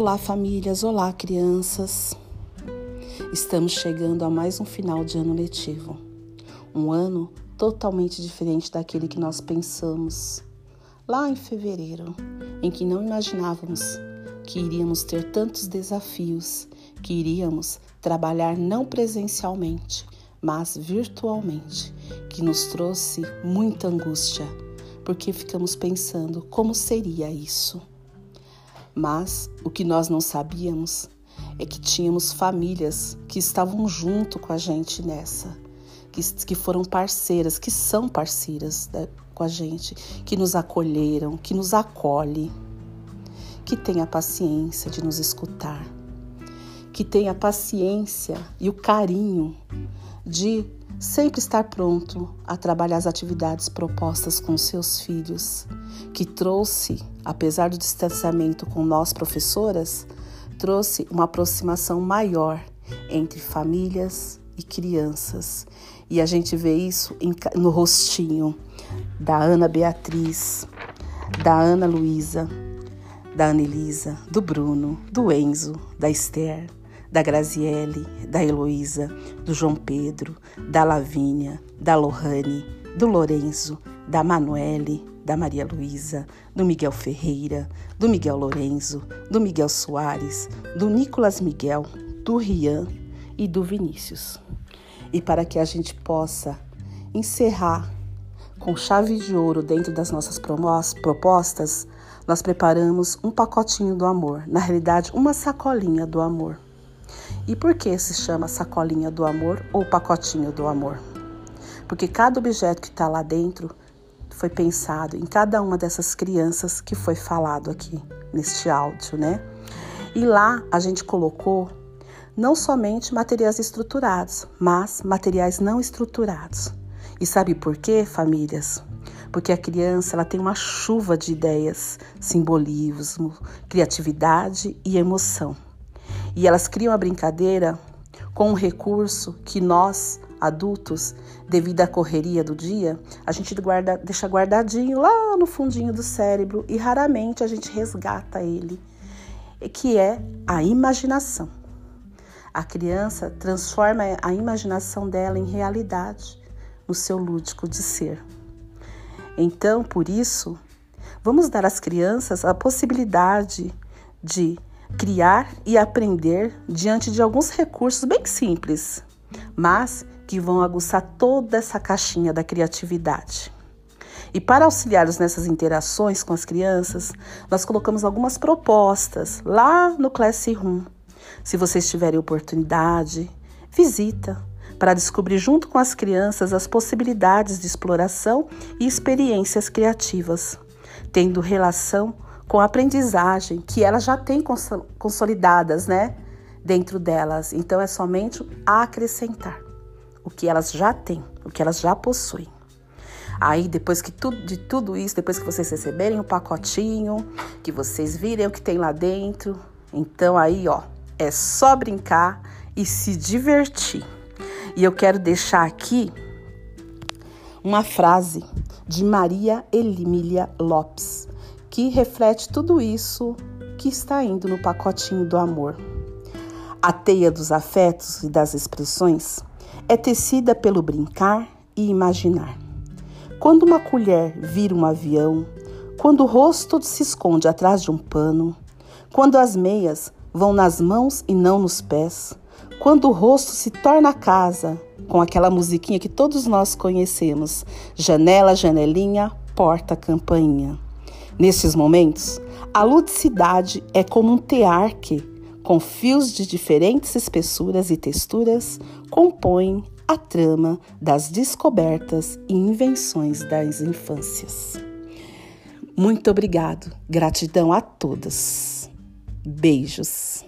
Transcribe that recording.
Olá, famílias, olá, crianças. Estamos chegando a mais um final de ano letivo. Um ano totalmente diferente daquele que nós pensamos lá em fevereiro, em que não imaginávamos que iríamos ter tantos desafios, que iríamos trabalhar não presencialmente, mas virtualmente, que nos trouxe muita angústia, porque ficamos pensando como seria isso. Mas o que nós não sabíamos é que tínhamos famílias que estavam junto com a gente nessa, que, que foram parceiras, que são parceiras da, com a gente, que nos acolheram, que nos acolhe, que tem a paciência de nos escutar, que tem a paciência e o carinho de sempre estar pronto a trabalhar as atividades propostas com seus filhos, que trouxe, apesar do distanciamento com nós professoras, trouxe uma aproximação maior entre famílias e crianças. E a gente vê isso no rostinho da Ana Beatriz, da Ana Luísa, da Ana Elisa, do Bruno, do Enzo, da Esther, da Graziele, da Heloísa, do João Pedro, da Lavínia, da Lohane, do Lorenzo, da Manuele, da Maria Luísa, do Miguel Ferreira, do Miguel Lorenzo, do Miguel Soares, do Nicolas Miguel, do Rian e do Vinícius. E para que a gente possa encerrar com chave de ouro dentro das nossas propostas, nós preparamos um pacotinho do amor, na realidade, uma sacolinha do amor. E por que se chama sacolinha do amor ou pacotinho do amor? Porque cada objeto que está lá dentro foi pensado em cada uma dessas crianças que foi falado aqui neste áudio, né? E lá a gente colocou não somente materiais estruturados, mas materiais não estruturados. E sabe por quê, famílias? Porque a criança ela tem uma chuva de ideias, simbolismo, criatividade e emoção. E elas criam a brincadeira com um recurso que nós, adultos, devido à correria do dia, a gente guarda, deixa guardadinho lá no fundinho do cérebro e raramente a gente resgata ele, que é a imaginação. A criança transforma a imaginação dela em realidade no seu lúdico de ser. Então, por isso, vamos dar às crianças a possibilidade de criar e aprender diante de alguns recursos bem simples, mas que vão aguçar toda essa caixinha da criatividade. E para auxiliá-los nessas interações com as crianças, nós colocamos algumas propostas lá no Classroom. Se vocês tiverem oportunidade, visita para descobrir junto com as crianças as possibilidades de exploração e experiências criativas, tendo relação com a aprendizagem que elas já têm consolidadas, né, dentro delas. Então é somente acrescentar o que elas já têm, o que elas já possuem. Aí, depois que tudo, de tudo isso, depois que vocês receberem o pacotinho, que vocês virem o que tem lá dentro, então aí, ó, é só brincar e se divertir. E eu quero deixar aqui uma frase de Maria Emília Lopes que reflete tudo isso que está indo no pacotinho do amor. A teia dos afetos e das expressões é tecida pelo brincar e imaginar. Quando uma colher vira um avião, quando o rosto se esconde atrás de um pano, quando as meias vão nas mãos e não nos pés, quando o rosto se torna casa, com aquela musiquinha que todos nós conhecemos: janela, janelinha, porta, campainha. Nesses momentos, a ludicidade é como um tear que, com fios de diferentes espessuras e texturas, compõem a trama das descobertas e invenções das infâncias. Muito obrigado, gratidão a todos. Beijos.